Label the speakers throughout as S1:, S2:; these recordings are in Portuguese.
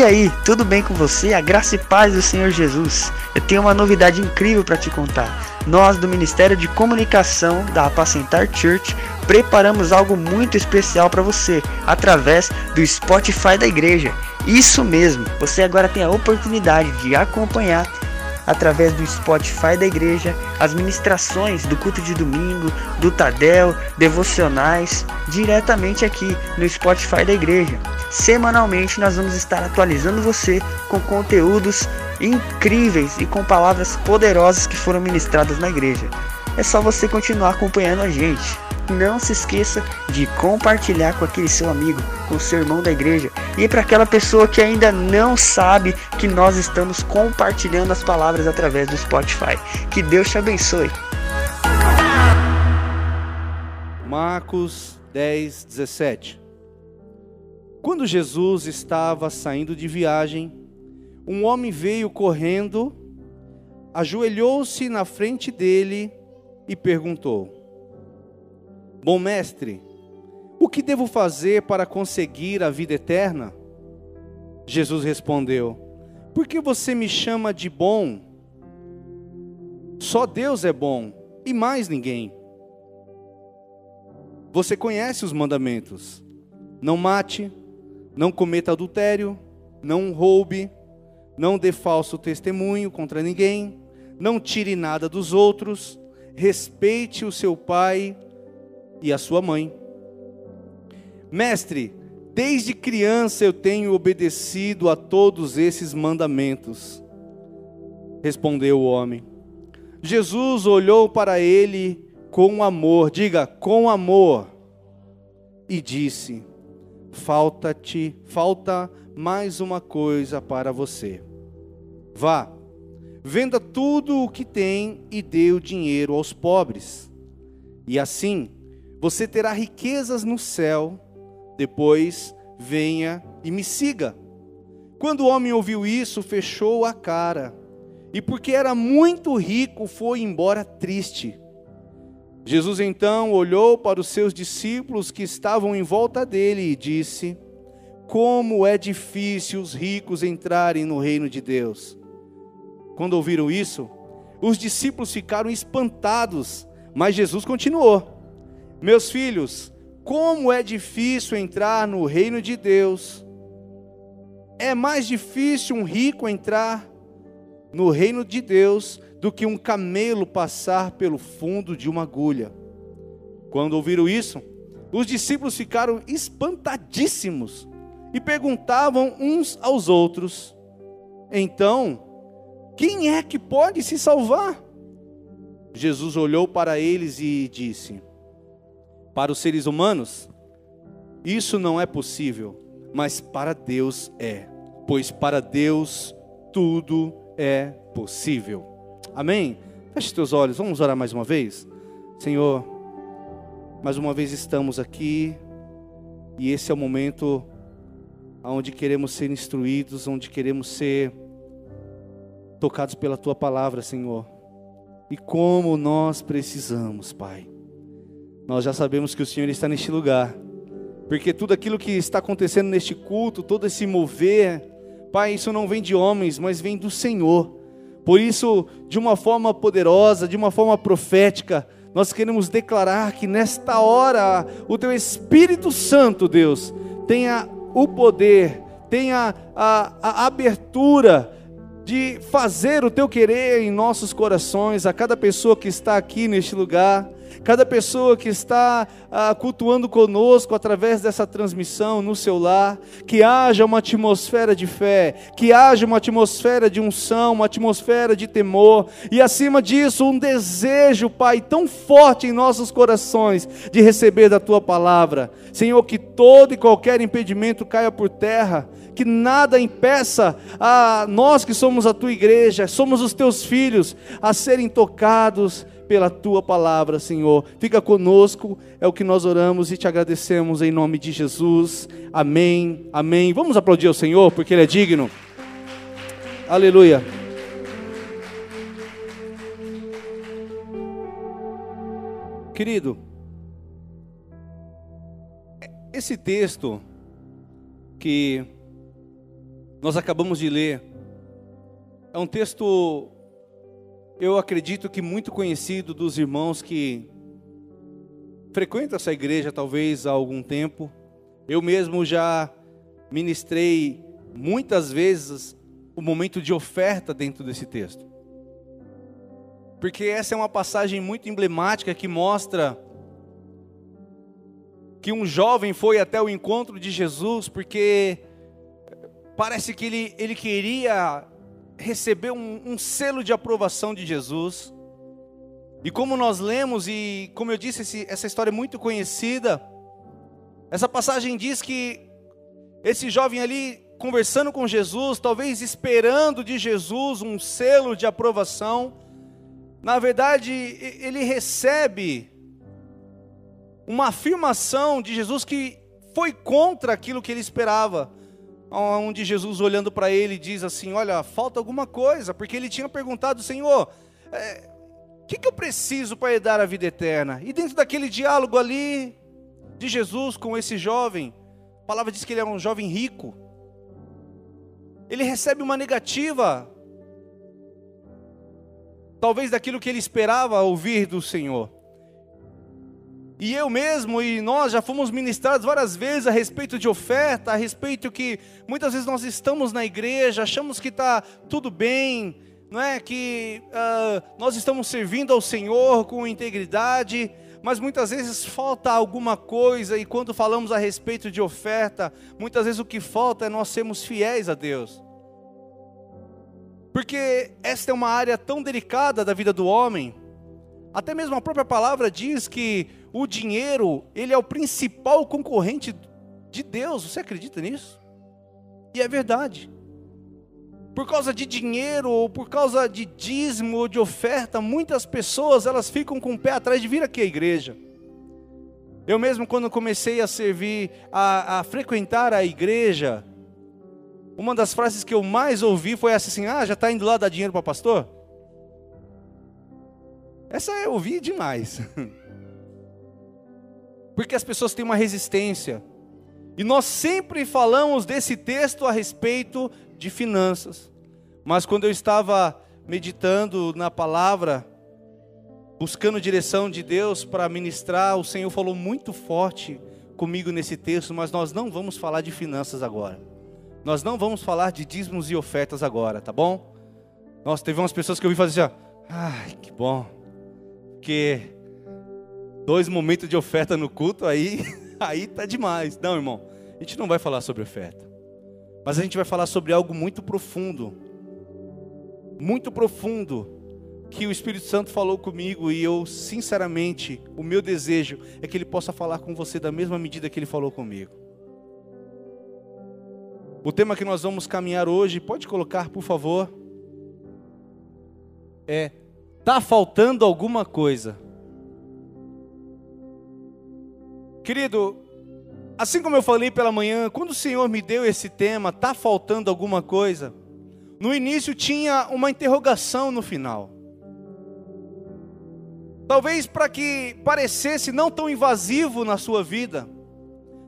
S1: E aí, tudo bem com você? A graça e paz do Senhor Jesus. Eu tenho uma novidade incrível para te contar. Nós do Ministério de Comunicação da Apacentar Church preparamos algo muito especial para você através do Spotify da igreja. Isso mesmo, você agora tem a oportunidade de acompanhar através do Spotify da igreja, as ministrações do culto de domingo, do Tadel, devocionais, diretamente aqui no Spotify da igreja. Semanalmente nós vamos estar atualizando você com conteúdos incríveis e com palavras poderosas que foram ministradas na igreja. É só você continuar acompanhando a gente não se esqueça de compartilhar com aquele seu amigo, com seu irmão da igreja e para aquela pessoa que ainda não sabe que nós estamos compartilhando as palavras através do Spotify. Que Deus te abençoe.
S2: Marcos 10, 17. Quando Jesus estava saindo de viagem, um homem veio correndo, ajoelhou-se na frente dele e perguntou: Bom mestre, o que devo fazer para conseguir a vida eterna? Jesus respondeu: Por que você me chama de bom? Só Deus é bom e mais ninguém. Você conhece os mandamentos: não mate, não cometa adultério, não roube, não dê falso testemunho contra ninguém, não tire nada dos outros, respeite o seu pai e a sua mãe. Mestre, desde criança eu tenho obedecido a todos esses mandamentos. Respondeu o homem. Jesus olhou para ele com amor, diga, com amor, e disse: Falta-te, falta mais uma coisa para você. Vá, venda tudo o que tem e dê o dinheiro aos pobres. E assim você terá riquezas no céu, depois venha e me siga. Quando o homem ouviu isso, fechou a cara, e porque era muito rico, foi embora triste. Jesus então olhou para os seus discípulos que estavam em volta dele e disse: Como é difícil os ricos entrarem no reino de Deus. Quando ouviram isso, os discípulos ficaram espantados, mas Jesus continuou: meus filhos, como é difícil entrar no reino de Deus. É mais difícil um rico entrar no reino de Deus do que um camelo passar pelo fundo de uma agulha. Quando ouviram isso, os discípulos ficaram espantadíssimos e perguntavam uns aos outros: Então, quem é que pode se salvar? Jesus olhou para eles e disse: para os seres humanos, isso não é possível, mas para Deus é, pois para Deus tudo é possível. Amém? Feche teus olhos, vamos orar mais uma vez? Senhor, mais uma vez estamos aqui e esse é o momento onde queremos ser instruídos, onde queremos ser tocados pela tua palavra, Senhor. E como nós precisamos, Pai nós já sabemos que o Senhor está neste lugar, porque tudo aquilo que está acontecendo neste culto, todo esse mover, Pai, isso não vem de homens, mas vem do Senhor. Por isso, de uma forma poderosa, de uma forma profética, nós queremos declarar que nesta hora o Teu Espírito Santo, Deus, tenha o poder, tenha a, a abertura de fazer o Teu querer em nossos corações, a cada pessoa que está aqui neste lugar cada pessoa que está ah, cultuando conosco através dessa transmissão no seu lar, que haja uma atmosfera de fé, que haja uma atmosfera de unção, uma atmosfera de temor, e acima disso, um desejo, Pai, tão forte em nossos corações de receber da tua palavra. Senhor, que todo e qualquer impedimento caia por terra, que nada impeça a nós que somos a tua igreja, somos os teus filhos, a serem tocados pela tua palavra, Senhor. Fica conosco, é o que nós oramos e te agradecemos em nome de Jesus. Amém. Amém. Vamos aplaudir ao Senhor porque ele é digno. Aleluia. Querido, esse texto que nós acabamos de ler é um texto, eu acredito que muito conhecido dos irmãos que frequentam essa igreja talvez há algum tempo. Eu mesmo já ministrei muitas vezes o momento de oferta dentro desse texto. Porque essa é uma passagem muito emblemática que mostra que um jovem foi até o encontro de Jesus porque parece que ele, ele queria receber um, um selo de aprovação de Jesus. E como nós lemos, e como eu disse, esse, essa história é muito conhecida, essa passagem diz que esse jovem ali, conversando com Jesus, talvez esperando de Jesus um selo de aprovação, na verdade, ele recebe uma afirmação de Jesus que foi contra aquilo que ele esperava onde Jesus olhando para ele diz assim: Olha, falta alguma coisa, porque ele tinha perguntado, Senhor, o é, que, que eu preciso para herdar a vida eterna? E dentro daquele diálogo ali de Jesus com esse jovem, a palavra diz que ele era um jovem rico, ele recebe uma negativa, talvez daquilo que ele esperava ouvir do Senhor. E eu mesmo e nós já fomos ministrados várias vezes a respeito de oferta, a respeito que muitas vezes nós estamos na igreja, achamos que está tudo bem, não é? Que uh, nós estamos servindo ao Senhor com integridade, mas muitas vezes falta alguma coisa, e quando falamos a respeito de oferta, muitas vezes o que falta é nós sermos fiéis a Deus. Porque esta é uma área tão delicada da vida do homem, até mesmo a própria palavra diz que o dinheiro, ele é o principal concorrente de Deus. Você acredita nisso? E é verdade. Por causa de dinheiro ou por causa de dízimo ou de oferta, muitas pessoas elas ficam com o pé atrás de vir aqui à igreja. Eu mesmo quando comecei a servir, a, a frequentar a igreja, uma das frases que eu mais ouvi foi essa assim: Ah, já está indo lá dar dinheiro para pastor? Essa eu ouvi demais. Porque as pessoas têm uma resistência. E nós sempre falamos desse texto a respeito de finanças. Mas quando eu estava meditando na palavra, buscando direção de Deus para ministrar, o Senhor falou muito forte comigo nesse texto, mas nós não vamos falar de finanças agora. Nós não vamos falar de dízimos e ofertas agora, tá bom? Nossa, teve umas pessoas que eu vi fazer assim, ó. Ai, que bom porque dois momentos de oferta no culto aí, aí tá demais. Não, irmão, a gente não vai falar sobre oferta. Mas a gente vai falar sobre algo muito profundo. Muito profundo que o Espírito Santo falou comigo e eu, sinceramente, o meu desejo é que ele possa falar com você da mesma medida que ele falou comigo. O tema que nós vamos caminhar hoje, pode colocar, por favor, é Está faltando alguma coisa. Querido, assim como eu falei pela manhã, quando o Senhor me deu esse tema, está faltando alguma coisa? No início tinha uma interrogação no final. Talvez para que parecesse não tão invasivo na sua vida.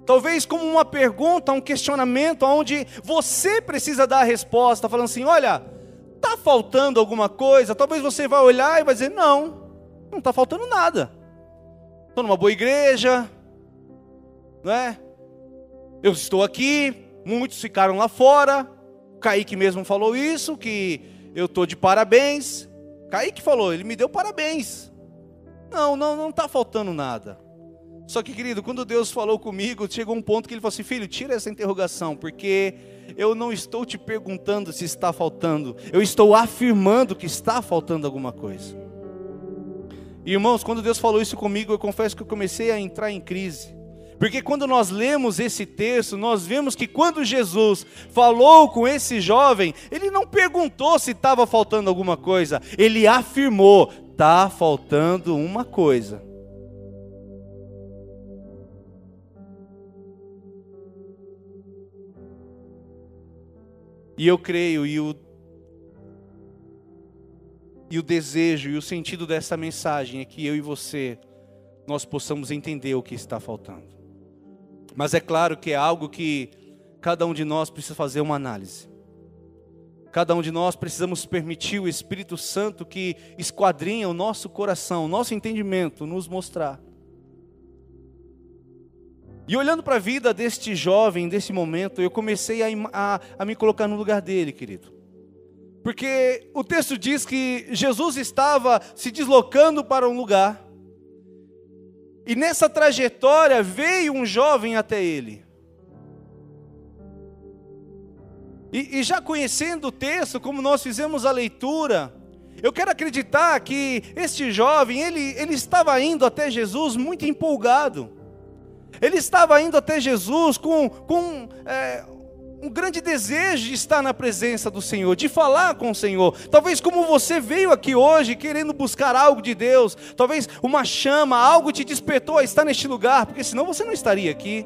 S2: Talvez como uma pergunta, um questionamento, onde você precisa dar a resposta, falando assim: olha, está faltando alguma coisa, talvez você vai olhar e vai dizer: não, não está faltando nada. Estou numa boa igreja, não é? Eu estou aqui, muitos ficaram lá fora. Kaique mesmo falou isso, que eu estou de parabéns. Kaique falou, ele me deu parabéns. Não, não, não está faltando nada. Só que, querido, quando Deus falou comigo, chegou um ponto que ele falou assim: filho, tira essa interrogação, porque eu não estou te perguntando se está faltando, eu estou afirmando que está faltando alguma coisa. Irmãos, quando Deus falou isso comigo, eu confesso que eu comecei a entrar em crise. Porque quando nós lemos esse texto, nós vemos que quando Jesus falou com esse jovem, ele não perguntou se estava faltando alguma coisa, ele afirmou: está faltando uma coisa. E eu creio, e o, e o desejo e o sentido dessa mensagem é que eu e você, nós possamos entender o que está faltando. Mas é claro que é algo que cada um de nós precisa fazer uma análise. Cada um de nós precisamos permitir o Espírito Santo que esquadrinha o nosso coração, o nosso entendimento, nos mostrar. E olhando para a vida deste jovem, desse momento, eu comecei a, a, a me colocar no lugar dele, querido. Porque o texto diz que Jesus estava se deslocando para um lugar, e nessa trajetória veio um jovem até ele. E, e, já conhecendo o texto, como nós fizemos a leitura, eu quero acreditar que este jovem, ele, ele estava indo até Jesus muito empolgado. Ele estava indo até Jesus com, com é, um grande desejo de estar na presença do Senhor, de falar com o Senhor. Talvez como você veio aqui hoje querendo buscar algo de Deus, talvez uma chama, algo te despertou a estar neste lugar, porque senão você não estaria aqui.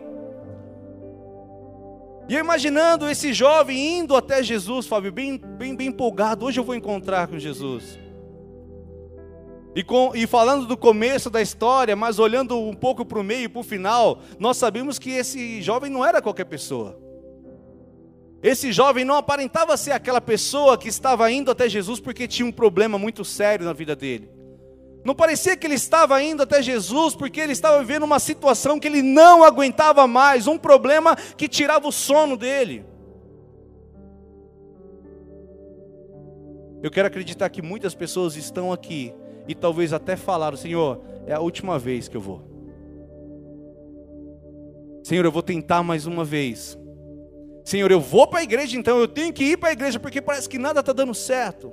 S2: E eu imaginando esse jovem indo até Jesus, Fábio, bem, bem, bem empolgado, hoje eu vou encontrar com Jesus. E, com, e, falando do começo da história, mas olhando um pouco para o meio e para o final, nós sabemos que esse jovem não era qualquer pessoa. Esse jovem não aparentava ser aquela pessoa que estava indo até Jesus porque tinha um problema muito sério na vida dele. Não parecia que ele estava indo até Jesus porque ele estava vivendo uma situação que ele não aguentava mais, um problema que tirava o sono dele. Eu quero acreditar que muitas pessoas estão aqui e talvez até falaram: Senhor, é a última vez que eu vou. Senhor, eu vou tentar mais uma vez. Senhor, eu vou para a igreja, então eu tenho que ir para a igreja, porque parece que nada está dando certo.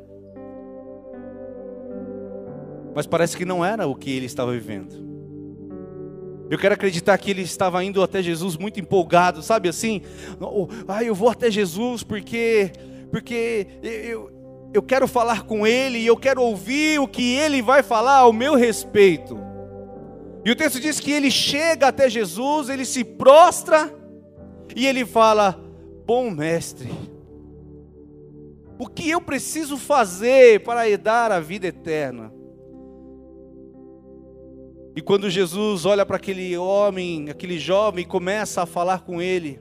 S2: Mas parece que não era o que ele estava vivendo. Eu quero acreditar que ele estava indo até Jesus muito empolgado, sabe assim? Ah, eu vou até Jesus porque, porque eu, eu quero falar com ele e eu quero ouvir o que ele vai falar ao meu respeito. E o texto diz que ele chega até Jesus, ele se prostra e ele fala: bom mestre, o que eu preciso fazer para herdar a vida eterna? E quando Jesus olha para aquele homem, aquele jovem, e começa a falar com ele,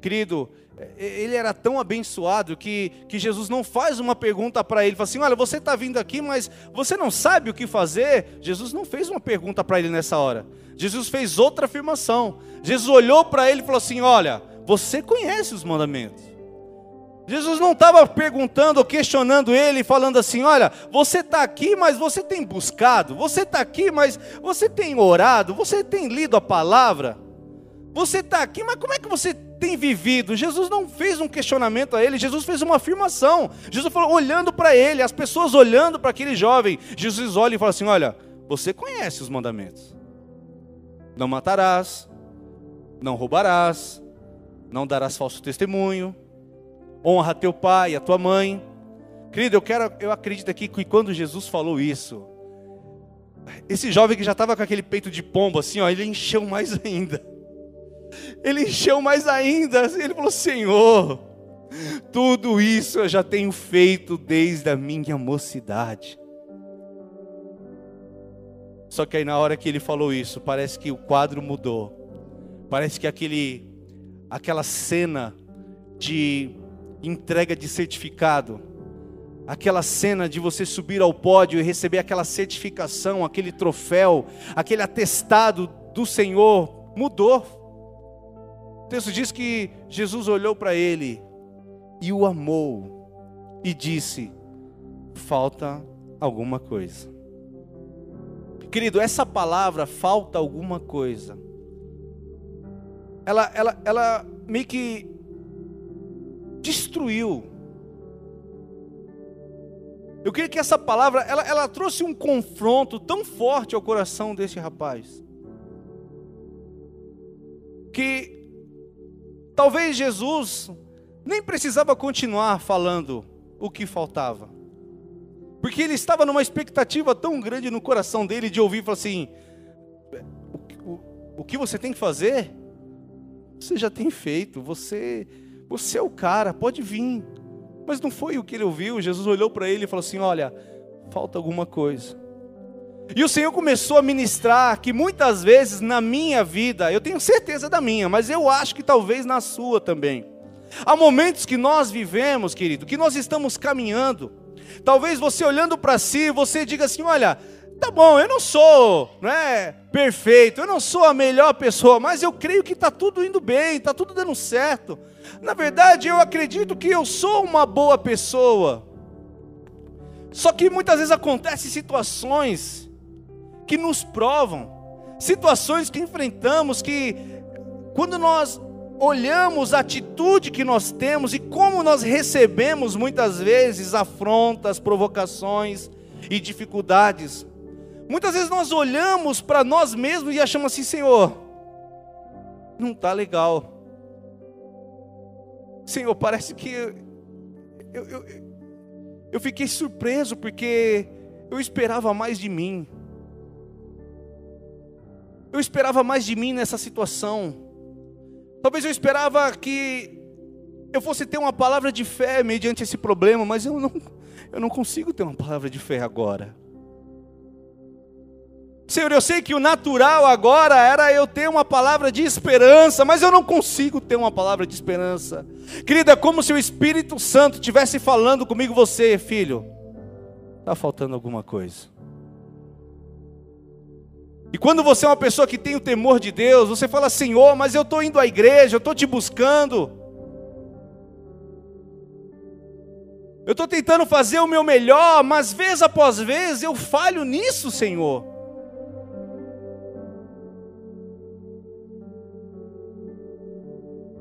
S2: querido, ele era tão abençoado que, que Jesus não faz uma pergunta para ele, fala assim: Olha, você está vindo aqui, mas você não sabe o que fazer. Jesus não fez uma pergunta para ele nessa hora. Jesus fez outra afirmação. Jesus olhou para ele e falou assim: Olha, você conhece os mandamentos. Jesus não estava perguntando ou questionando ele, falando assim: olha, você está aqui, mas você tem buscado, você está aqui, mas você tem orado, você tem lido a palavra, você está aqui, mas como é que você tem vivido? Jesus não fez um questionamento a ele, Jesus fez uma afirmação. Jesus falou, olhando para ele, as pessoas olhando para aquele jovem, Jesus olha e fala assim: olha, você conhece os mandamentos: não matarás, não roubarás, não darás falso testemunho, honra teu pai, a tua mãe. Querido, eu quero, eu acredito aqui que quando Jesus falou isso, esse jovem que já estava com aquele peito de pombo assim, ó, ele encheu mais ainda. Ele encheu mais ainda. Ele falou: Senhor, tudo isso eu já tenho feito desde a minha mocidade. Só que aí na hora que ele falou isso, parece que o quadro mudou. Parece que aquele aquela cena de entrega de certificado, aquela cena de você subir ao pódio e receber aquela certificação, aquele troféu, aquele atestado do Senhor, mudou. Texto diz que Jesus olhou para ele e o amou e disse: falta alguma coisa. Querido, essa palavra falta alguma coisa ela, ela, ela meio que destruiu. Eu creio que essa palavra, ela, ela trouxe um confronto tão forte ao coração desse rapaz. Que talvez Jesus nem precisava continuar falando o que faltava. Porque ele estava numa expectativa tão grande no coração dele de ouvir falar assim: o, o, o que você tem que fazer você já tem feito, você, você é o cara, pode vir. Mas não foi o que ele ouviu. Jesus olhou para ele e falou assim: Olha, falta alguma coisa. E o Senhor começou a ministrar que muitas vezes na minha vida, eu tenho certeza da minha, mas eu acho que talvez na sua também. Há momentos que nós vivemos, querido, que nós estamos caminhando. Talvez você olhando para si, você diga assim: olha, tá bom, eu não sou não é, perfeito, eu não sou a melhor pessoa, mas eu creio que está tudo indo bem, está tudo dando certo. Na verdade, eu acredito que eu sou uma boa pessoa. Só que muitas vezes acontecem situações que nos provam, situações que enfrentamos que quando nós olhamos a atitude que nós temos e como nós recebemos muitas vezes afrontas, provocações e dificuldades, muitas vezes nós olhamos para nós mesmos e achamos assim, Senhor, não está legal. Senhor, parece que eu, eu, eu, eu fiquei surpreso porque eu esperava mais de mim. Eu esperava mais de mim nessa situação. Talvez eu esperava que eu fosse ter uma palavra de fé mediante esse problema, mas eu não, eu não consigo ter uma palavra de fé agora. Senhor, eu sei que o natural agora era eu ter uma palavra de esperança, mas eu não consigo ter uma palavra de esperança. Querida, é como se o Espírito Santo estivesse falando comigo, você, filho, está faltando alguma coisa. E quando você é uma pessoa que tem o temor de Deus, você fala, Senhor, mas eu estou indo à igreja, eu estou te buscando. Eu estou tentando fazer o meu melhor, mas vez após vez eu falho nisso, Senhor.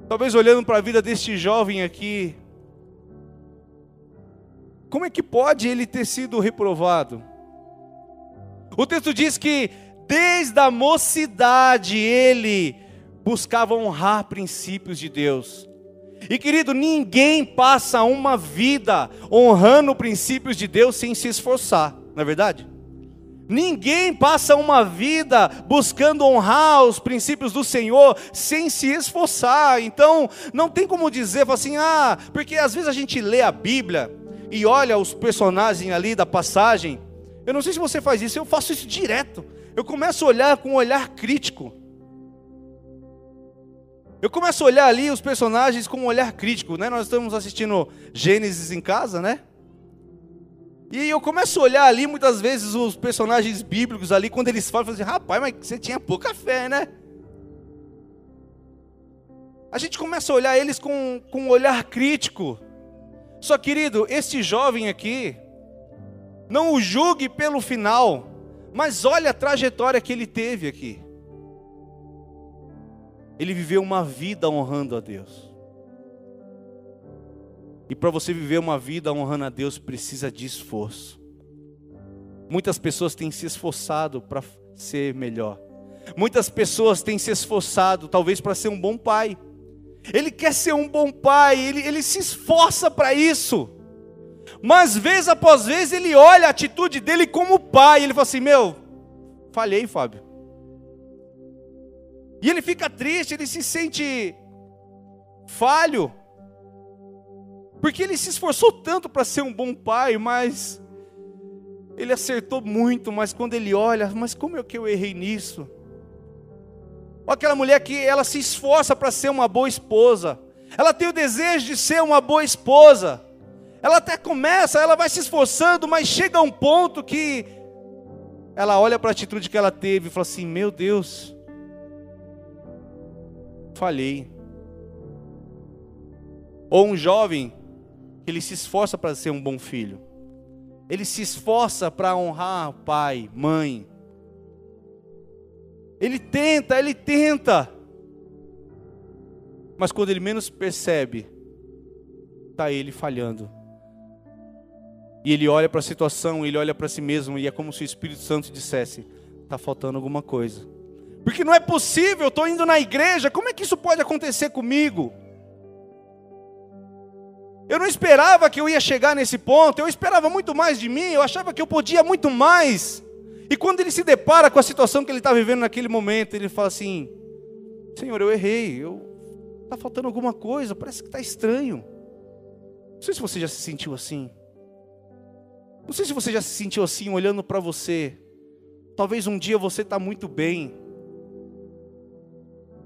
S2: Talvez olhando para a vida deste jovem aqui, como é que pode ele ter sido reprovado? O texto diz que desde a mocidade ele buscava honrar princípios de Deus. E querido, ninguém passa uma vida honrando princípios de Deus sem se esforçar, não é verdade? Ninguém passa uma vida buscando honrar os princípios do Senhor sem se esforçar. Então, não tem como dizer assim, ah, porque às vezes a gente lê a Bíblia e olha os personagens ali da passagem. Eu não sei se você faz isso, eu faço isso direto eu começo a olhar com um olhar crítico. Eu começo a olhar ali os personagens com um olhar crítico, né? Nós estamos assistindo Gênesis em casa, né? E eu começo a olhar ali muitas vezes os personagens bíblicos ali, quando eles falam, eu falo assim, rapaz, mas você tinha pouca fé, né? A gente começa a olhar eles com, com um olhar crítico. Só querido, este jovem aqui, não o julgue pelo final, mas olha a trajetória que ele teve aqui. Ele viveu uma vida honrando a Deus. E para você viver uma vida honrando a Deus, precisa de esforço. Muitas pessoas têm se esforçado para ser melhor. Muitas pessoas têm se esforçado, talvez, para ser um bom pai. Ele quer ser um bom pai, ele, ele se esforça para isso. Mas vez após vez ele olha a atitude dele como pai, ele fala assim: Meu, falhei, Fábio. E ele fica triste, ele se sente falho, porque ele se esforçou tanto para ser um bom pai, mas ele acertou muito, mas quando ele olha, mas como é que eu errei nisso? Ou aquela mulher que ela se esforça para ser uma boa esposa, ela tem o desejo de ser uma boa esposa, ela até começa, ela vai se esforçando, mas chega a um ponto que ela olha para a atitude que ela teve e fala assim: Meu Deus, falhei. Ou um jovem que ele se esforça para ser um bom filho, ele se esforça para honrar pai, mãe. Ele tenta, ele tenta, mas quando ele menos percebe, está ele falhando. E ele olha para a situação, ele olha para si mesmo, e é como se o Espírito Santo dissesse: está faltando alguma coisa. Porque não é possível, eu estou indo na igreja, como é que isso pode acontecer comigo? Eu não esperava que eu ia chegar nesse ponto, eu esperava muito mais de mim, eu achava que eu podia muito mais. E quando ele se depara com a situação que ele está vivendo naquele momento, ele fala assim: Senhor, eu errei, eu está faltando alguma coisa, parece que está estranho. Não sei se você já se sentiu assim. Não sei se você já se sentiu assim, olhando para você. Talvez um dia você está muito bem.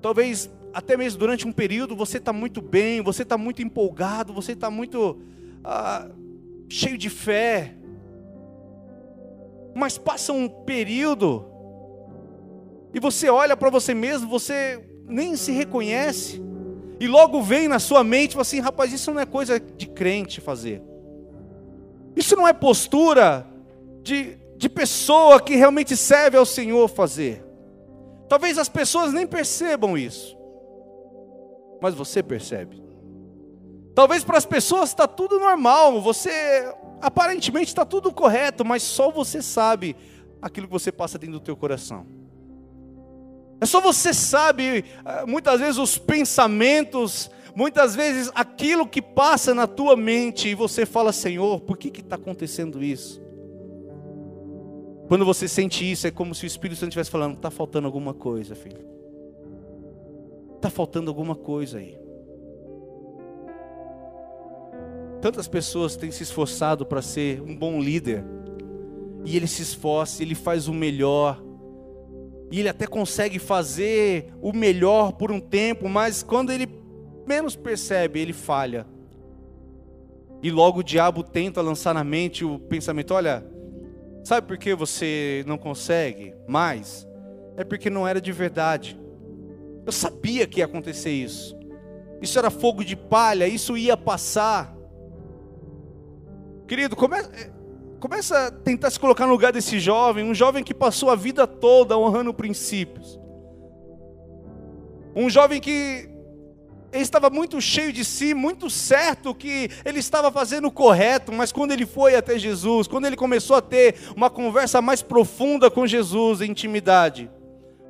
S2: Talvez até mesmo durante um período, você está muito bem, você está muito empolgado, você está muito ah, cheio de fé. Mas passa um período e você olha para você mesmo, você nem se reconhece. E logo vem na sua mente, assim, rapaz, isso não é coisa de crente fazer. Isso não é postura de, de pessoa que realmente serve ao Senhor fazer. Talvez as pessoas nem percebam isso, mas você percebe. Talvez para as pessoas está tudo normal, você aparentemente está tudo correto, mas só você sabe aquilo que você passa dentro do teu coração. É só você sabe, eh, muitas vezes, os pensamentos, muitas vezes aquilo que passa na tua mente, e você fala, Senhor, por que está acontecendo isso? Quando você sente isso, é como se o Espírito Santo estivesse falando: está faltando alguma coisa, filho. Está faltando alguma coisa aí. Tantas pessoas têm se esforçado para ser um bom líder, e ele se esforça, ele faz o melhor, e ele até consegue fazer o melhor por um tempo, mas quando ele menos percebe, ele falha. E logo o diabo tenta lançar na mente o pensamento: olha, sabe por que você não consegue mais? É porque não era de verdade. Eu sabia que ia acontecer isso. Isso era fogo de palha, isso ia passar. Querido, começa, Começa a tentar se colocar no lugar desse jovem, um jovem que passou a vida toda honrando princípios. Um jovem que ele estava muito cheio de si, muito certo que ele estava fazendo o correto, mas quando ele foi até Jesus, quando ele começou a ter uma conversa mais profunda com Jesus, intimidade,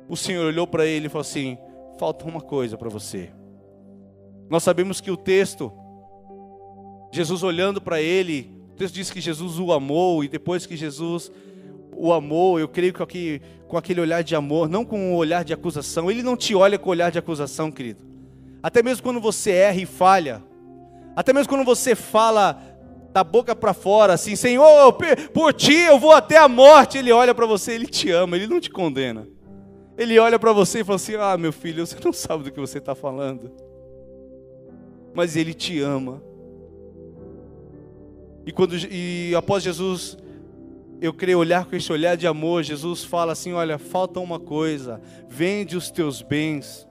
S2: o Senhor olhou para ele e falou assim: falta uma coisa para você. Nós sabemos que o texto, Jesus olhando para ele, o texto diz que Jesus o amou, e depois que Jesus o amou, eu creio que com aquele olhar de amor, não com um olhar de acusação, ele não te olha com olhar de acusação, querido. Até mesmo quando você erra e falha, até mesmo quando você fala da boca para fora, assim, Senhor, por ti eu vou até a morte, ele olha para você, ele te ama, ele não te condena. Ele olha para você e fala assim: Ah, meu filho, você não sabe do que você está falando, mas ele te ama. E, quando, e após Jesus, eu creio olhar com esse olhar de amor, Jesus fala assim: Olha, falta uma coisa, vende os teus bens,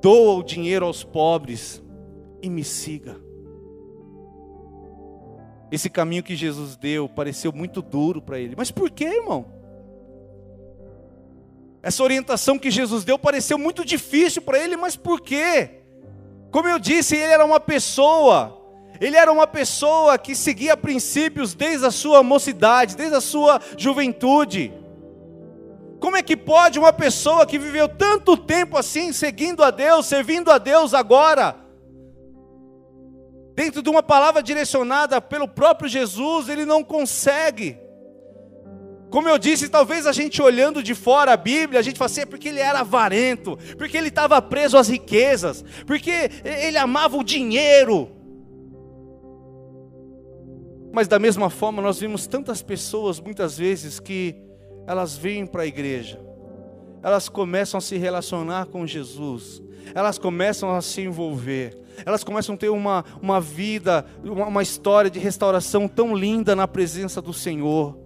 S2: doa o dinheiro aos pobres e me siga. Esse caminho que Jesus deu pareceu muito duro para ele, mas por que, irmão? Essa orientação que Jesus deu pareceu muito difícil para ele, mas por quê? Como eu disse, ele era uma pessoa ele era uma pessoa que seguia princípios desde a sua mocidade, desde a sua juventude. Como é que pode uma pessoa que viveu tanto tempo assim, seguindo a Deus, servindo a Deus agora, dentro de uma palavra direcionada pelo próprio Jesus, ele não consegue? Como eu disse, talvez a gente olhando de fora a Bíblia, a gente fala assim, é porque ele era avarento, porque ele estava preso às riquezas, porque ele amava o dinheiro. Mas da mesma forma, nós vimos tantas pessoas, muitas vezes, que elas vêm para a igreja, elas começam a se relacionar com Jesus, elas começam a se envolver, elas começam a ter uma, uma vida, uma, uma história de restauração tão linda na presença do Senhor.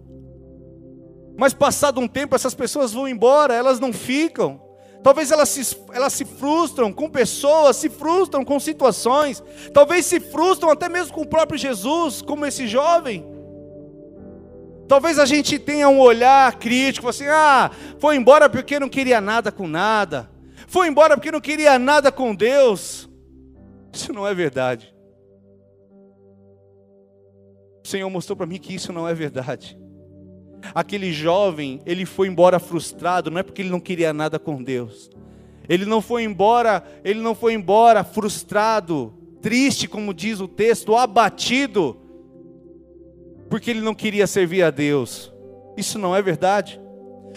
S2: Mas passado um tempo, essas pessoas vão embora, elas não ficam. Talvez elas se, elas se frustram com pessoas, se frustram com situações, talvez se frustram até mesmo com o próprio Jesus, como esse jovem. Talvez a gente tenha um olhar crítico, assim, ah, foi embora porque não queria nada com nada, foi embora porque não queria nada com Deus. Isso não é verdade. O Senhor mostrou para mim que isso não é verdade. Aquele jovem, ele foi embora frustrado, não é porque ele não queria nada com Deus. Ele não foi embora, ele não foi embora frustrado, triste, como diz o texto, abatido, porque ele não queria servir a Deus. Isso não é verdade.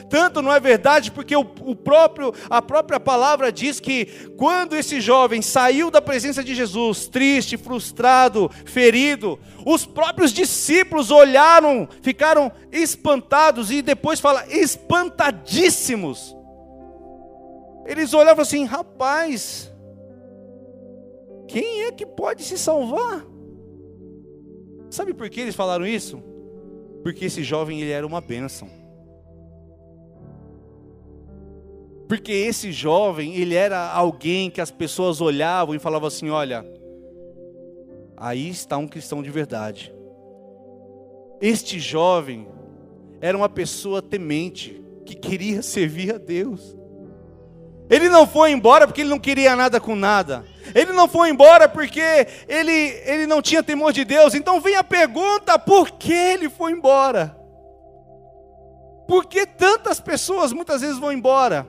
S2: Tanto não é verdade porque o, o, próprio, a própria palavra diz que quando esse jovem saiu da presença de Jesus, triste, frustrado, ferido, os próprios discípulos olharam, ficaram espantados e depois fala espantadíssimos. Eles olhavam assim: rapaz, quem é que pode se salvar? Sabe por que eles falaram isso? Porque esse jovem ele era uma bênção. Porque esse jovem, ele era alguém que as pessoas olhavam e falavam assim: olha, aí está um cristão de verdade. Este jovem era uma pessoa temente, que queria servir a Deus. Ele não foi embora porque ele não queria nada com nada. Ele não foi embora porque ele, ele não tinha temor de Deus. Então vem a pergunta: por que ele foi embora? Por que tantas pessoas muitas vezes vão embora?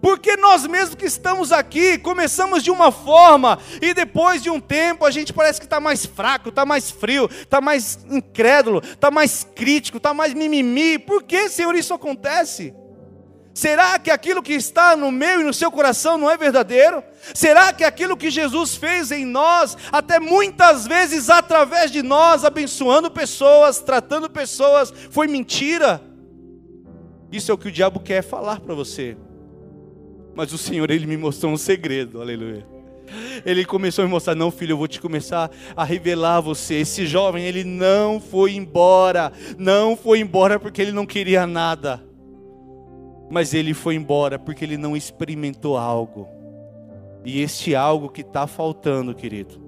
S2: Porque nós mesmos que estamos aqui, começamos de uma forma, e depois de um tempo a gente parece que está mais fraco, está mais frio, está mais incrédulo, está mais crítico, está mais mimimi. Por que, Senhor, isso acontece? Será que aquilo que está no meu e no seu coração não é verdadeiro? Será que aquilo que Jesus fez em nós, até muitas vezes através de nós, abençoando pessoas, tratando pessoas, foi mentira? Isso é o que o diabo quer falar para você. Mas o Senhor, Ele me mostrou um segredo, aleluia. Ele começou a me mostrar, não filho, eu vou te começar a revelar a você. Esse jovem, ele não foi embora, não foi embora porque ele não queria nada mas ele foi embora porque ele não experimentou algo. E este algo que está faltando, querido.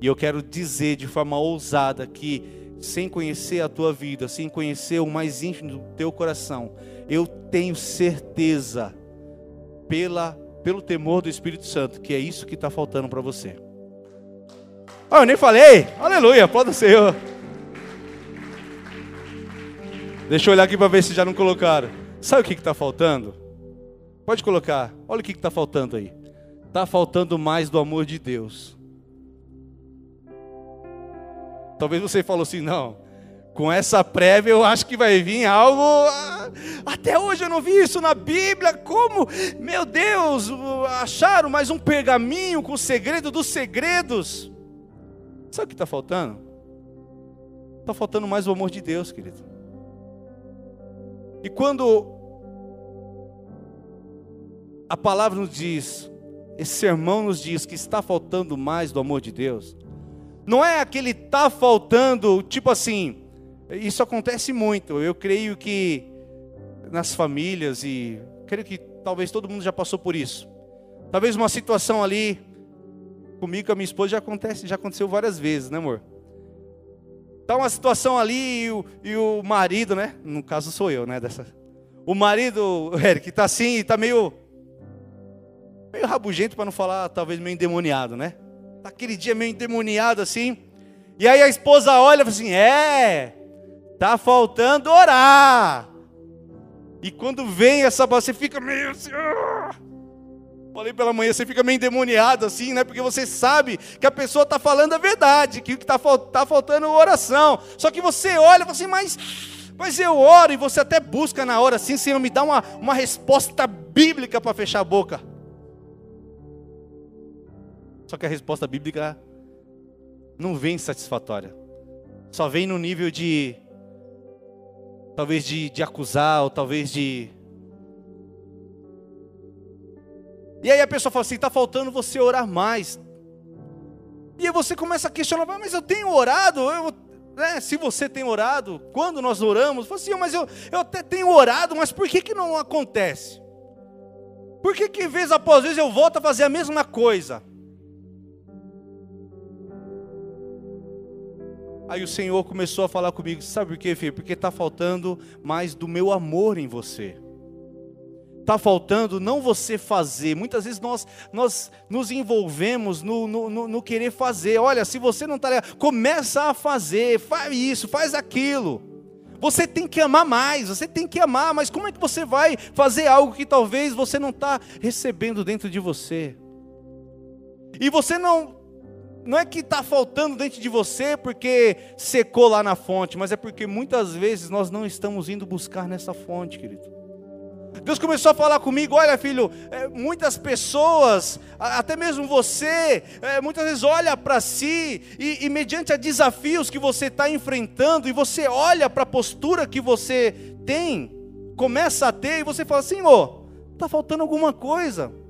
S2: E eu quero dizer de forma ousada que, sem conhecer a tua vida, sem conhecer o mais íntimo do teu coração, eu tenho certeza, pela, pelo temor do Espírito Santo, que é isso que está faltando para você. Ah, eu nem falei, aleluia, pode ser eu. Deixa eu olhar aqui para ver se já não colocaram. Sabe o que está faltando? Pode colocar, olha o que está faltando aí. Está faltando mais do amor de Deus. Talvez você falou assim, não, com essa prévia eu acho que vai vir algo. Ah, até hoje eu não vi isso na Bíblia. Como? Meu Deus, acharam mais um pergaminho com o segredo dos segredos. Sabe o que está faltando? Está faltando mais o amor de Deus, querido. E quando a palavra nos diz, esse sermão nos diz que está faltando mais do amor de Deus, não é aquele está faltando, tipo assim, isso acontece muito. Eu creio que nas famílias e creio que talvez todo mundo já passou por isso. Talvez uma situação ali comigo com a minha esposa já acontece, já aconteceu várias vezes, né, amor? Tá uma situação ali e o, e o marido, né? No caso sou eu, né? Dessa. O marido, Eric, está assim, está meio meio rabugento para não falar talvez meio endemoniado, né? Tá aquele dia meio endemoniado assim. E aí a esposa olha e fala assim: "É, tá faltando orar". E quando vem essa você fica meio assim, ah! Falei pela manhã, você fica meio endemoniado assim, né? Porque você sabe que a pessoa está falando a verdade, que está tá faltando é oração. Só que você olha e fala assim, mas, mas eu oro, e você até busca na hora assim, Senhor, me dá uma, uma resposta bíblica para fechar a boca. Só que a resposta bíblica não vem satisfatória. Só vem no nível de, talvez de, de acusar, ou talvez de E aí a pessoa fala assim: está faltando você orar mais. E aí você começa a questionar: mas eu tenho orado? Eu, né, se você tem orado, quando nós oramos, fala assim: mas eu, eu até tenho orado, mas por que, que não acontece? Por que, que vez após vez eu volto a fazer a mesma coisa? Aí o Senhor começou a falar comigo: sabe por quê, filho? Porque está faltando mais do meu amor em você. Está faltando não você fazer. Muitas vezes nós, nós nos envolvemos no, no, no, no querer fazer. Olha, se você não está começa a fazer, faz isso, faz aquilo. Você tem que amar mais, você tem que amar, mas como é que você vai fazer algo que talvez você não está recebendo dentro de você? E você não, não é que está faltando dentro de você porque secou lá na fonte, mas é porque muitas vezes nós não estamos indo buscar nessa fonte, querido. Deus começou a falar comigo: olha, filho, é, muitas pessoas, até mesmo você, é, muitas vezes olha para si e, e, mediante a desafios que você está enfrentando, e você olha para a postura que você tem, começa a ter, e você fala: Senhor, está faltando alguma coisa.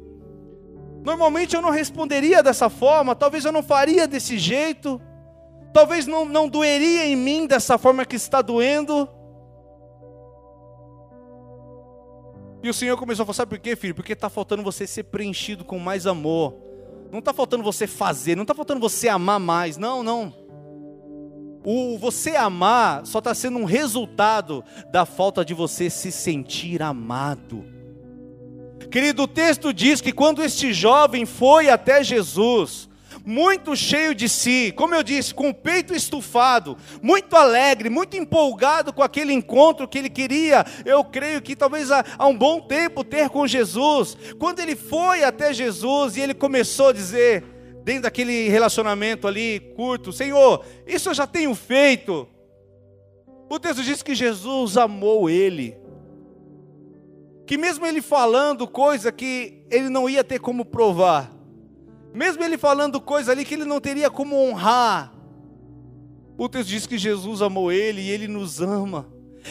S2: Normalmente eu não responderia dessa forma, talvez eu não faria desse jeito, talvez não, não doeria em mim dessa forma que está doendo. E o Senhor começou a falar: sabe por quê, filho? Porque está faltando você ser preenchido com mais amor. Não está faltando você fazer, não está faltando você amar mais. Não, não. O você amar só está sendo um resultado da falta de você se sentir amado. Querido, o texto diz que quando este jovem foi até Jesus, muito cheio de si, como eu disse, com o peito estufado, muito alegre, muito empolgado com aquele encontro que ele queria, eu creio que talvez há, há um bom tempo ter com Jesus. Quando ele foi até Jesus e ele começou a dizer: dentro daquele relacionamento ali curto: Senhor, isso eu já tenho feito. O texto diz que Jesus amou ele. Que mesmo ele falando coisa que ele não ia ter como provar, mesmo ele falando coisa ali que ele não teria como honrar, o texto diz que Jesus amou ele e ele nos ama.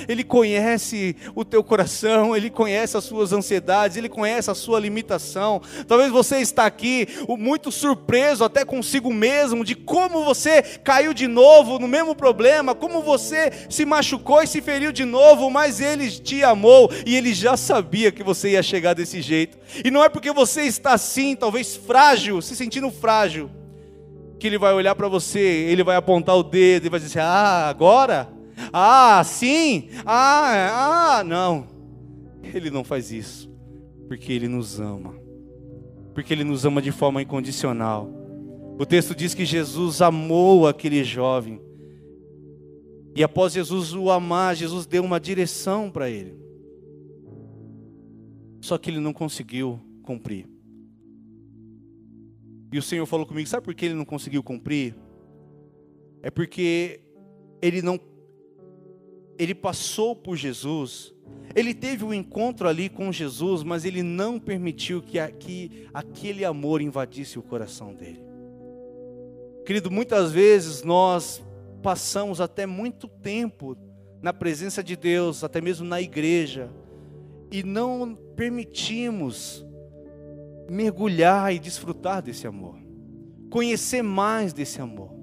S2: Ele conhece o teu coração, Ele conhece as suas ansiedades, Ele conhece a sua limitação. Talvez você está aqui muito surpreso até consigo mesmo de como você caiu de novo no mesmo problema, como você se machucou e se feriu de novo, mas Ele te amou e Ele já sabia que você ia chegar desse jeito. E não é porque você está assim, talvez frágil, se sentindo frágil, que Ele vai olhar para você, Ele vai apontar o dedo e vai dizer: Ah, agora? Ah, sim? Ah, ah, não. Ele não faz isso, porque ele nos ama. Porque ele nos ama de forma incondicional. O texto diz que Jesus amou aquele jovem. E após Jesus o amar, Jesus deu uma direção para ele. Só que ele não conseguiu cumprir. E o Senhor falou comigo: sabe por que ele não conseguiu cumprir? É porque ele não ele passou por Jesus, ele teve um encontro ali com Jesus, mas ele não permitiu que, que aquele amor invadisse o coração dele. Querido, muitas vezes nós passamos até muito tempo na presença de Deus, até mesmo na igreja, e não permitimos mergulhar e desfrutar desse amor, conhecer mais desse amor.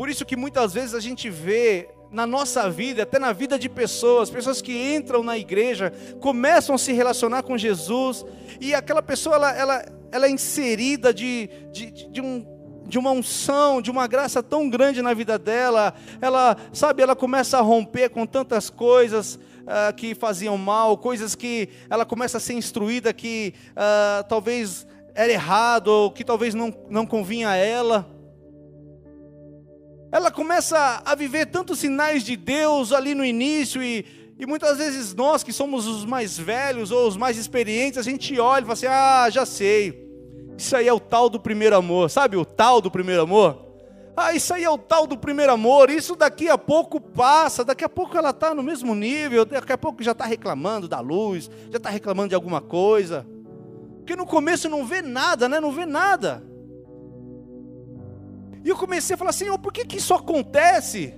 S2: Por isso que muitas vezes a gente vê na nossa vida, até na vida de pessoas, pessoas que entram na igreja, começam a se relacionar com Jesus, e aquela pessoa ela, ela, ela é inserida de, de, de, um, de uma unção, de uma graça tão grande na vida dela, ela, sabe, ela começa a romper com tantas coisas uh, que faziam mal, coisas que ela começa a ser instruída que uh, talvez era errado, ou que talvez não, não convinha a ela ela começa a viver tantos sinais de Deus ali no início e, e muitas vezes nós que somos os mais velhos ou os mais experientes, a gente olha e fala assim: "Ah, já sei. Isso aí é o tal do primeiro amor". Sabe o tal do primeiro amor? Ah, isso aí é o tal do primeiro amor. Isso daqui a pouco passa, daqui a pouco ela está no mesmo nível, daqui a pouco já está reclamando da luz, já está reclamando de alguma coisa. Porque no começo não vê nada, né? Não vê nada. E eu comecei a falar, Senhor, por que, que isso acontece?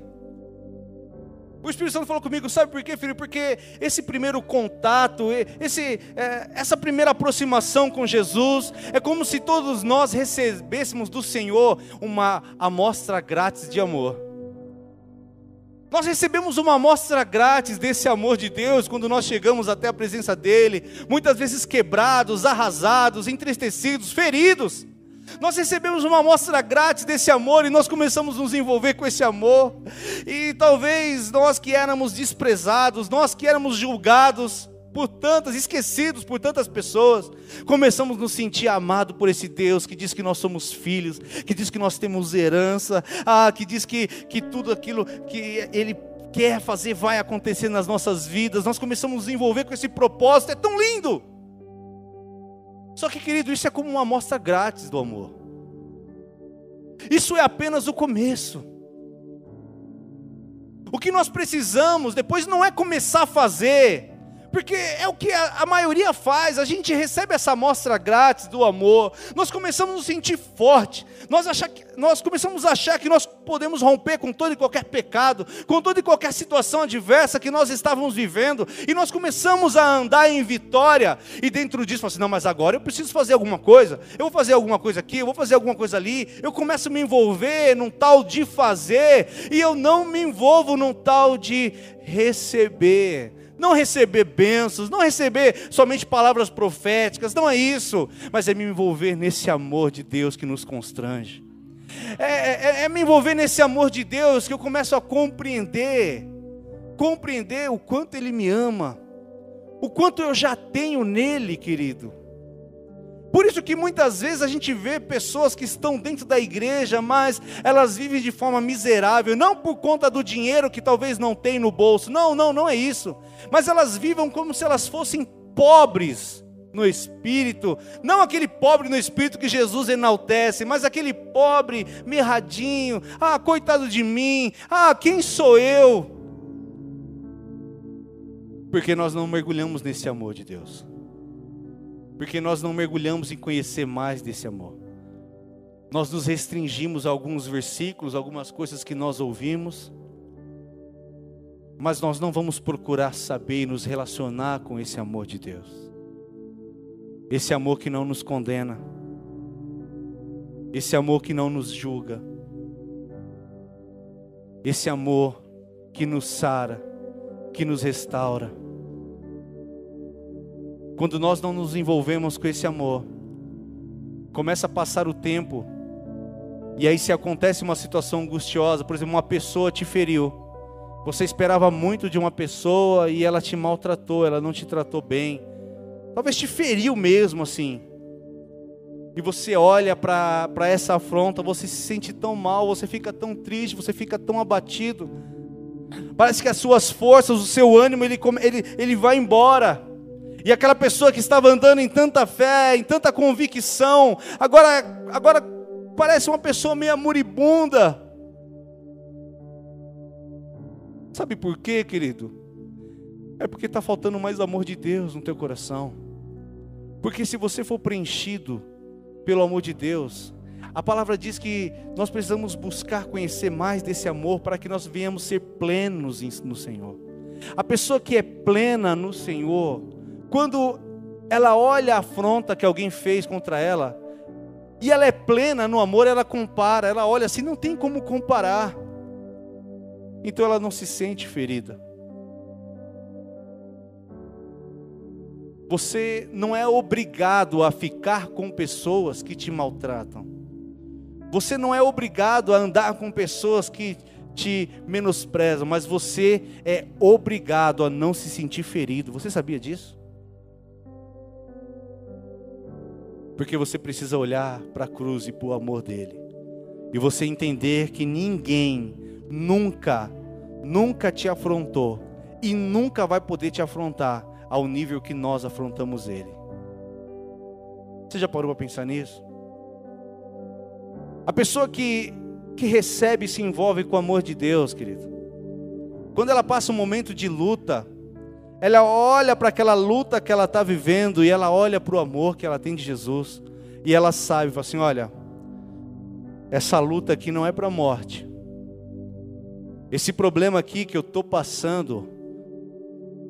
S2: O Espírito Santo falou comigo, sabe por quê, filho? Porque esse primeiro contato, esse, é, essa primeira aproximação com Jesus, é como se todos nós recebêssemos do Senhor uma amostra grátis de amor. Nós recebemos uma amostra grátis desse amor de Deus quando nós chegamos até a presença dEle, muitas vezes quebrados, arrasados, entristecidos, feridos. Nós recebemos uma amostra grátis desse amor e nós começamos a nos envolver com esse amor. E talvez nós que éramos desprezados, nós que éramos julgados por tantas, esquecidos por tantas pessoas, começamos a nos sentir amados por esse Deus que diz que nós somos filhos, que diz que nós temos herança, ah, que diz que, que tudo aquilo que Ele quer fazer vai acontecer nas nossas vidas. Nós começamos a nos envolver com esse propósito, é tão lindo. Só que, querido, isso é como uma amostra grátis do amor. Isso é apenas o começo. O que nós precisamos depois não é começar a fazer, Porque é o que a, a, maioria faz, a gente recebe essa amostra grátis do amor, nós começamos a nos sentir forte, nós, achar que, nós começamos a achar que nós podemos romper com todo e qualquer pecado, com toda e qualquer situação adversa que nós estávamos vivendo, e nós começamos a andar em vitória, e dentro disso, assim, não, mas agora eu preciso fazer alguma coisa, eu vou fazer alguma coisa aqui, eu vou fazer alguma coisa ali, eu começo a me envolver num tal de fazer, e eu não me envolvo num tal de receber não receber bênçãos, não receber somente palavras proféticas, não é isso, mas é me envolver nesse amor de Deus que nos constrange. É, é, é, me envolver nesse amor de Deus que eu começo a compreender, compreender o quanto Ele me ama, o quanto eu já tenho nele, querido. Por isso que muitas vezes a gente vê pessoas que estão dentro da igreja, mas elas vivem de forma miserável, não por conta do dinheiro que talvez não tem no bolso. Não, não, não é isso. Mas elas vivem como se elas fossem pobres no espírito, não aquele pobre no espírito que Jesus enaltece, mas aquele pobre mirradinho, ah, coitado de mim, ah, quem sou eu? Porque nós não mergulhamos nesse amor de Deus porque nós não mergulhamos em conhecer mais desse amor. Nós nos restringimos a alguns versículos, algumas coisas que nós ouvimos, mas nós não vamos procurar saber e nos relacionar com esse amor de Deus. Esse amor que não nos condena, esse amor que não nos julga, esse amor que nos sara, que nos restaura quando nós não nos envolvemos com esse amor, começa a passar o tempo, e aí se acontece uma situação angustiosa, por exemplo, uma pessoa te feriu, você esperava muito de uma pessoa e ela te maltratou, ela não te tratou bem, talvez te feriu mesmo assim, e você olha para essa afronta, você se sente tão mal, você fica tão triste, você fica tão abatido, parece que as suas forças, o seu ânimo, ele, ele, ele vai embora. E aquela pessoa que estava andando em tanta fé, em tanta convicção, agora, agora parece uma pessoa meio moribunda. Sabe por quê, querido? É porque está faltando mais amor de Deus no teu coração. Porque se você for preenchido pelo amor de Deus, a palavra diz que nós precisamos buscar conhecer mais desse amor para que nós venhamos ser plenos no Senhor. A pessoa que é plena no Senhor, quando ela olha a afronta que alguém fez contra ela, e ela é plena no amor, ela compara, ela olha assim, não tem como comparar. Então ela não se sente ferida. Você não é obrigado a ficar com pessoas que te maltratam. Você não é obrigado a andar com pessoas que te menosprezam, mas você é obrigado a não se sentir ferido. Você sabia disso? Porque você precisa olhar para a cruz e para o amor dele. E você entender que ninguém nunca, nunca te afrontou e nunca vai poder te afrontar ao nível que nós afrontamos ele. Você já parou para pensar nisso? A pessoa que, que recebe e se envolve com o amor de Deus, querido, quando ela passa um momento de luta, ela olha para aquela luta que ela está vivendo e ela olha para o amor que ela tem de Jesus e ela sabe, fala assim: olha, essa luta aqui não é para a morte. Esse problema aqui que eu estou passando,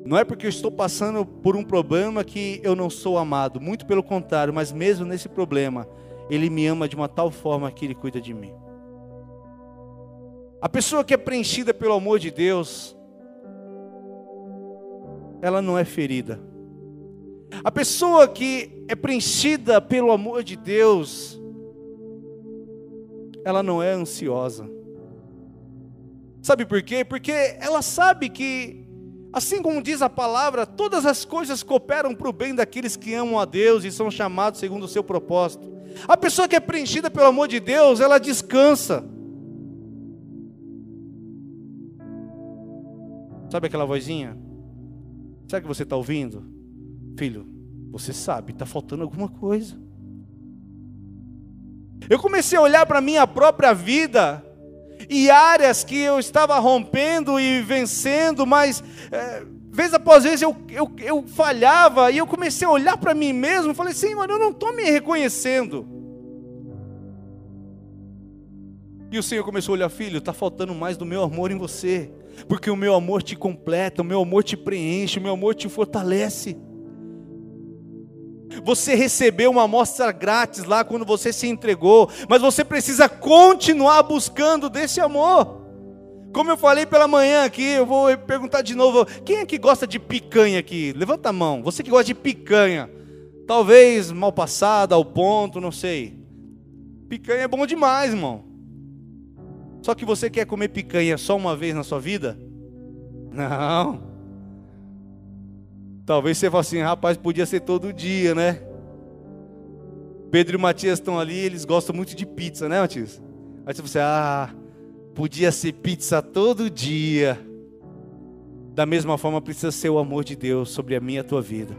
S2: não é porque eu estou passando por um problema que eu não sou amado, muito pelo contrário, mas mesmo nesse problema, Ele me ama de uma tal forma que Ele cuida de mim. A pessoa que é preenchida pelo amor de Deus, ela não é ferida. A pessoa que é preenchida pelo amor de Deus, ela não é ansiosa. Sabe por quê? Porque ela sabe que, assim como diz a palavra, todas as coisas cooperam para o bem daqueles que amam a Deus e são chamados segundo o seu propósito. A pessoa que é preenchida pelo amor de Deus, ela descansa. Sabe aquela vozinha? Será que você está ouvindo? Filho, você sabe, está faltando alguma coisa. Eu comecei a olhar para a minha própria vida e áreas que eu estava rompendo e vencendo, mas é, vez após vez eu, eu, eu falhava e eu comecei a olhar para mim mesmo. Falei, Senhor, eu não estou me reconhecendo. E o Senhor começou a olhar, filho, está faltando mais do meu amor em você, porque o meu amor te completa, o meu amor te preenche, o meu amor te fortalece. Você recebeu uma amostra grátis lá quando você se entregou, mas você precisa continuar buscando desse amor. Como eu falei pela manhã aqui, eu vou perguntar de novo: quem é que gosta de picanha aqui? Levanta a mão. Você que gosta de picanha, talvez mal passada, ao ponto, não sei. Picanha é bom demais, irmão. Só que você quer comer picanha só uma vez na sua vida? Não. Talvez você fale assim, rapaz, podia ser todo dia, né? Pedro e Matias estão ali, eles gostam muito de pizza, né, Matias? Aí você fala assim, ah, podia ser pizza todo dia. Da mesma forma precisa ser o amor de Deus sobre a minha e a tua vida.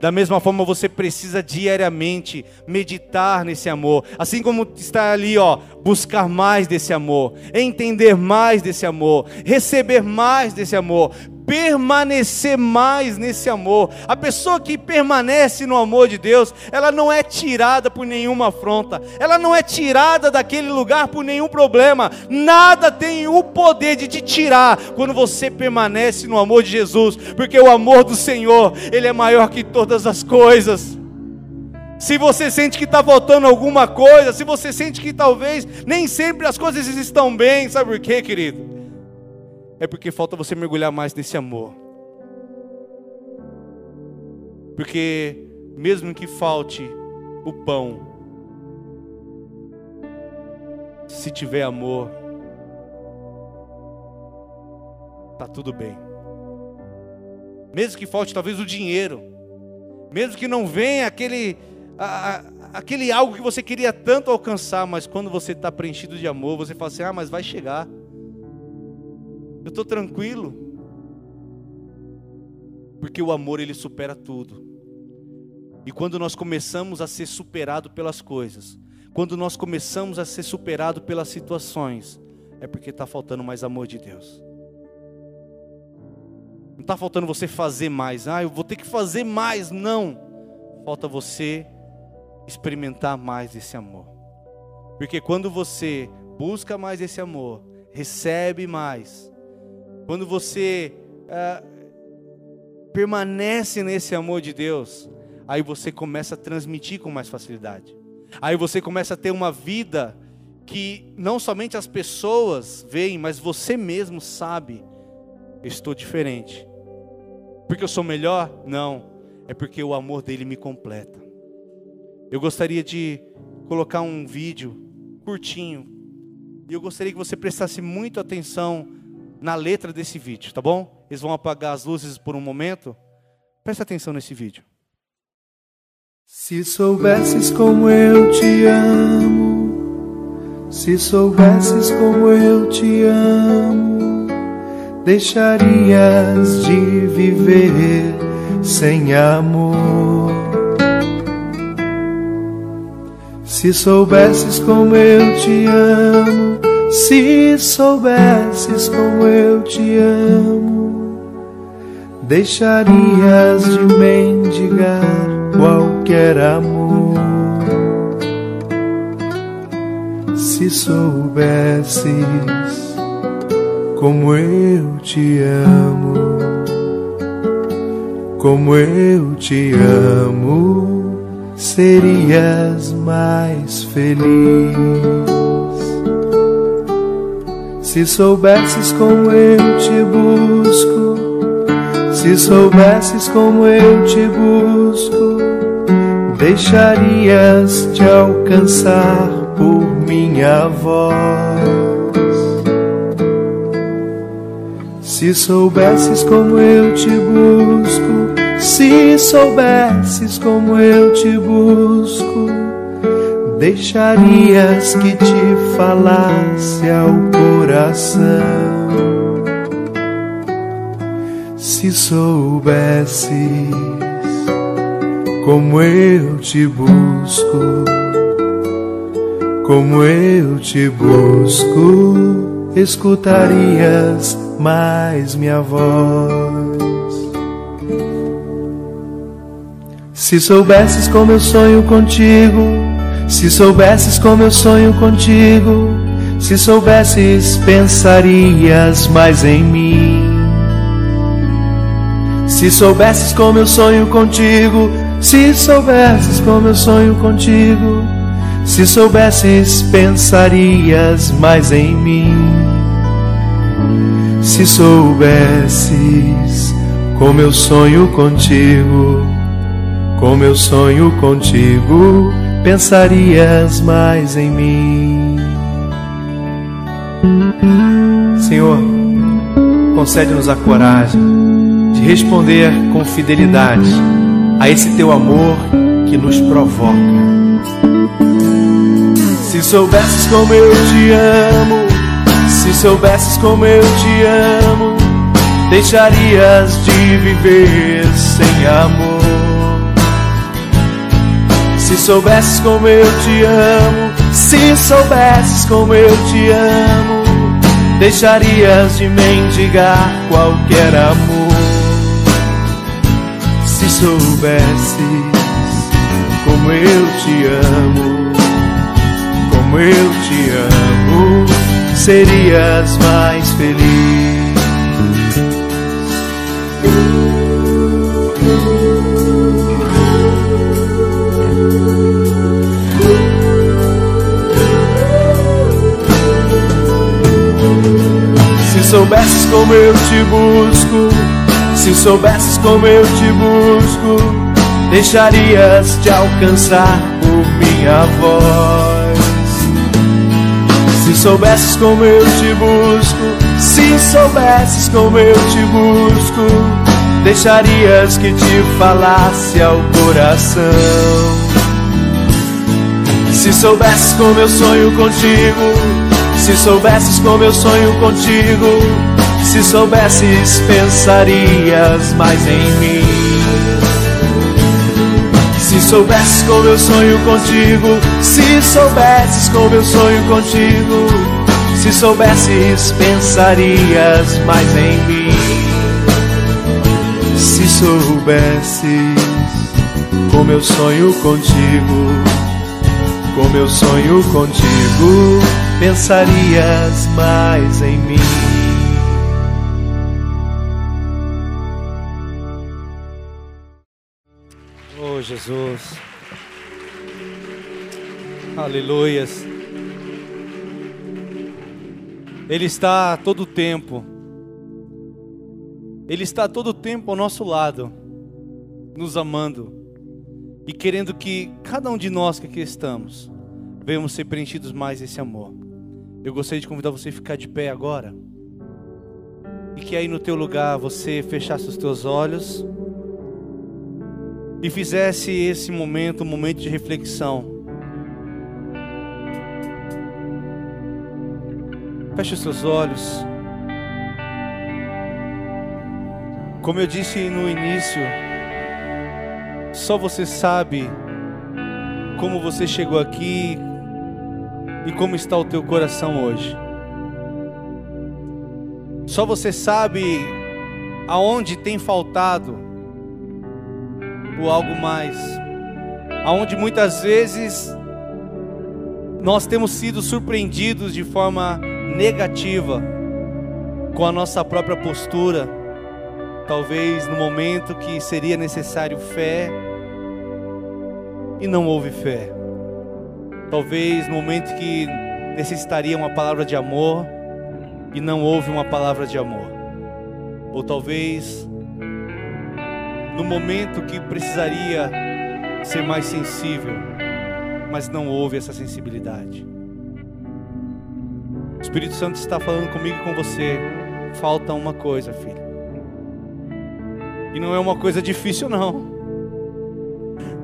S2: Da mesma forma, você precisa diariamente meditar nesse amor, assim como está ali, ó, buscar mais desse amor, entender mais desse amor, receber mais desse amor, permanecer mais nesse amor. A pessoa que permanece no amor de Deus, ela não é tirada por nenhuma afronta, ela não é tirada daquele lugar por nenhum problema. Nada tem o poder de te tirar quando você permanece no amor de Jesus, porque o amor do Senhor, ele é maior que todas as coisas. Se você sente que está faltando alguma coisa, se você sente que talvez nem sempre as coisas estão bem, sabe por quê, querido? É porque falta você mergulhar mais nesse amor. Porque mesmo que falte o pão, se tiver amor, tá tudo bem. Mesmo que falte talvez o dinheiro, mesmo que não venha aquele a, aquele algo que você queria tanto alcançar, mas quando você está preenchido de amor, você fala assim: ah, mas vai chegar. Eu estou tranquilo. Porque o amor ele supera tudo. E quando nós começamos a ser superado pelas coisas, quando nós começamos a ser superado pelas situações, é porque está faltando mais amor de Deus. Não está faltando você fazer mais. Ah, eu vou ter que fazer mais. Não. Falta você experimentar mais esse amor. Porque quando você busca mais esse amor, recebe mais, quando você ah, permanece nesse amor de Deus, aí você começa a transmitir com mais facilidade. Aí você começa a ter uma vida que não somente as pessoas veem, mas você mesmo sabe: estou diferente. Porque eu sou melhor? Não, é porque o amor dele me completa. Eu gostaria de colocar um vídeo curtinho, e eu gostaria que você prestasse muita atenção na letra desse vídeo, tá bom? Eles vão apagar as luzes por um momento. Presta atenção nesse vídeo.
S3: Se soubesses como eu te amo, se soubesses como eu te amo, deixarias de viver sem amor. Se soubesses como eu te amo, se soubesses como eu te amo, deixarias de mendigar qualquer amor. Se soubesses como eu te amo, como eu te amo, serias mais feliz. Se soubesses como eu te busco, se soubesses como eu te busco, deixarias de alcançar por minha voz. Se soubesses como eu te busco, se soubesses como eu te busco, deixarias que te falasse ao coração se soubesses como eu te busco, como eu te busco, escutarias mais minha voz. Se soubesses como eu sonho contigo se soubesses como eu sonho contigo, se soubesses pensarias mais em mim. Se soubesses como eu sonho contigo, se soubesses como eu sonho contigo, se soubesses pensarias mais em mim. Se soubesses como eu sonho contigo, como eu sonho contigo, pensarias mais em mim. Senhor, concede-nos a coragem de responder com fidelidade a esse teu amor que nos provoca. Se soubesses como eu te amo, se soubesses como eu te amo, deixarias de viver sem amor. Se soubesses como eu te amo, se soubesses como eu te amo, deixarias de mendigar qualquer amor. Se soubesses como eu te amo, como eu te amo, serias mais feliz. Soubesses como eu te busco, se soubesses como eu te busco, deixarias de alcançar por minha voz. Se soubesses como eu te busco, se soubesses como eu te busco, deixarias que te falasse ao coração. Se soubesses como eu sonho contigo, se soubesses como eu sonho contigo, se soubesses, pensarias mais em mim. Se soubesses como eu sonho contigo, se soubesses como eu sonho contigo, se soubesses, pensarias mais em mim. Se soubesses como eu sonho contigo, como eu sonho contigo, pensarias mais em mim.
S2: Oh Jesus, aleluias. Ele está a todo tempo, Ele está a todo tempo ao nosso lado, nos amando e querendo que cada um de nós que aqui estamos venhamos ser preenchidos mais desse amor. Eu gostaria de convidar você a ficar de pé agora. E que aí no teu lugar você fechasse os teus olhos e fizesse esse momento um momento de reflexão. Feche os seus olhos. Como eu disse no início, só você sabe como você chegou aqui e como está o teu coração hoje. Só você sabe aonde tem faltado o algo mais. Aonde muitas vezes nós temos sido surpreendidos de forma negativa com a nossa própria postura. Talvez no momento que seria necessário fé e não houve fé. Talvez no momento que necessitaria uma palavra de amor e não houve uma palavra de amor. Ou talvez no momento que precisaria ser mais sensível, mas não houve essa sensibilidade. O Espírito Santo está falando comigo e com você. Falta uma coisa, filho. E não é uma coisa difícil, não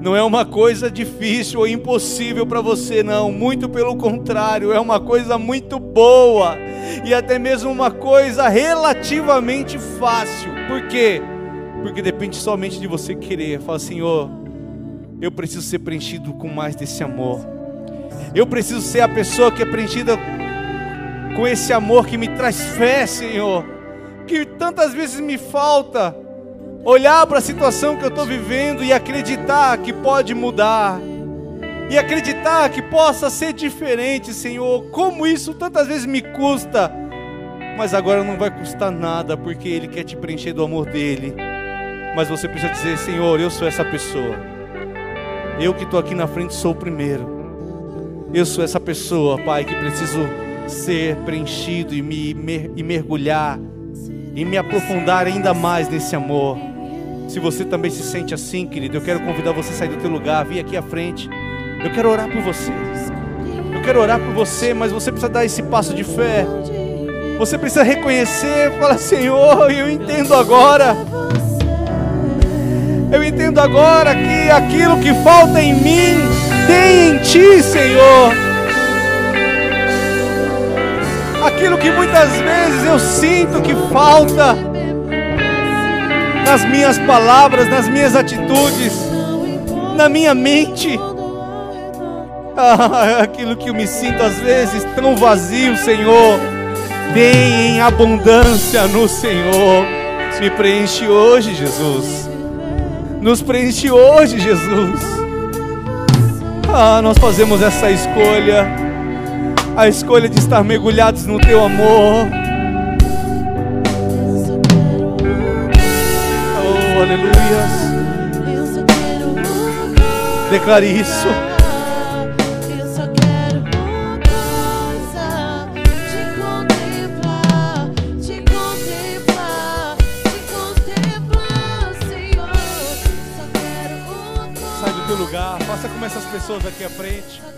S2: não é uma coisa difícil ou impossível para você, não. Muito pelo contrário, é uma coisa muito boa e até mesmo uma coisa relativamente fácil. Por quê? Porque depende somente de você querer. Fala, Senhor, eu preciso ser preenchido com mais desse amor. Eu preciso ser a pessoa que é preenchida com esse amor que me traz fé, Senhor, que tantas vezes me falta olhar para a situação que eu estou vivendo e acreditar que pode mudar, e acreditar que possa ser diferente, Senhor. Como isso tantas vezes me custa, mas agora não vai custar nada, porque Ele quer te preencher do amor dele. Mas você precisa dizer: Senhor, eu sou essa pessoa. Eu que estou aqui na frente sou o primeiro. Eu sou essa pessoa, Pai, que preciso ser preenchido e me e mergulhar e me aprofundar ainda mais nesse amor. Se você também se sente assim, querido, eu quero convidar você a sair do teu lugar, vir aqui à frente. Eu quero orar por você. Eu quero orar por você, mas você precisa dar esse passo de fé. Você precisa reconhecer, falar, Senhor, eu entendo agora. Eu entendo agora que aquilo que falta em mim tem em ti, Senhor. Aquilo que muitas vezes eu sinto que falta nas minhas palavras, nas minhas atitudes, na minha mente. Ah, aquilo que eu me sinto às vezes tão vazio, Senhor, tem em abundância no Senhor. Me preenche hoje, Jesus. Nos preenche hoje, Jesus. Ah, nós fazemos essa escolha, a escolha de estar mergulhados no Teu amor. Aleluia. Declare isso. lugar. Faça como essas pessoas aqui à frente.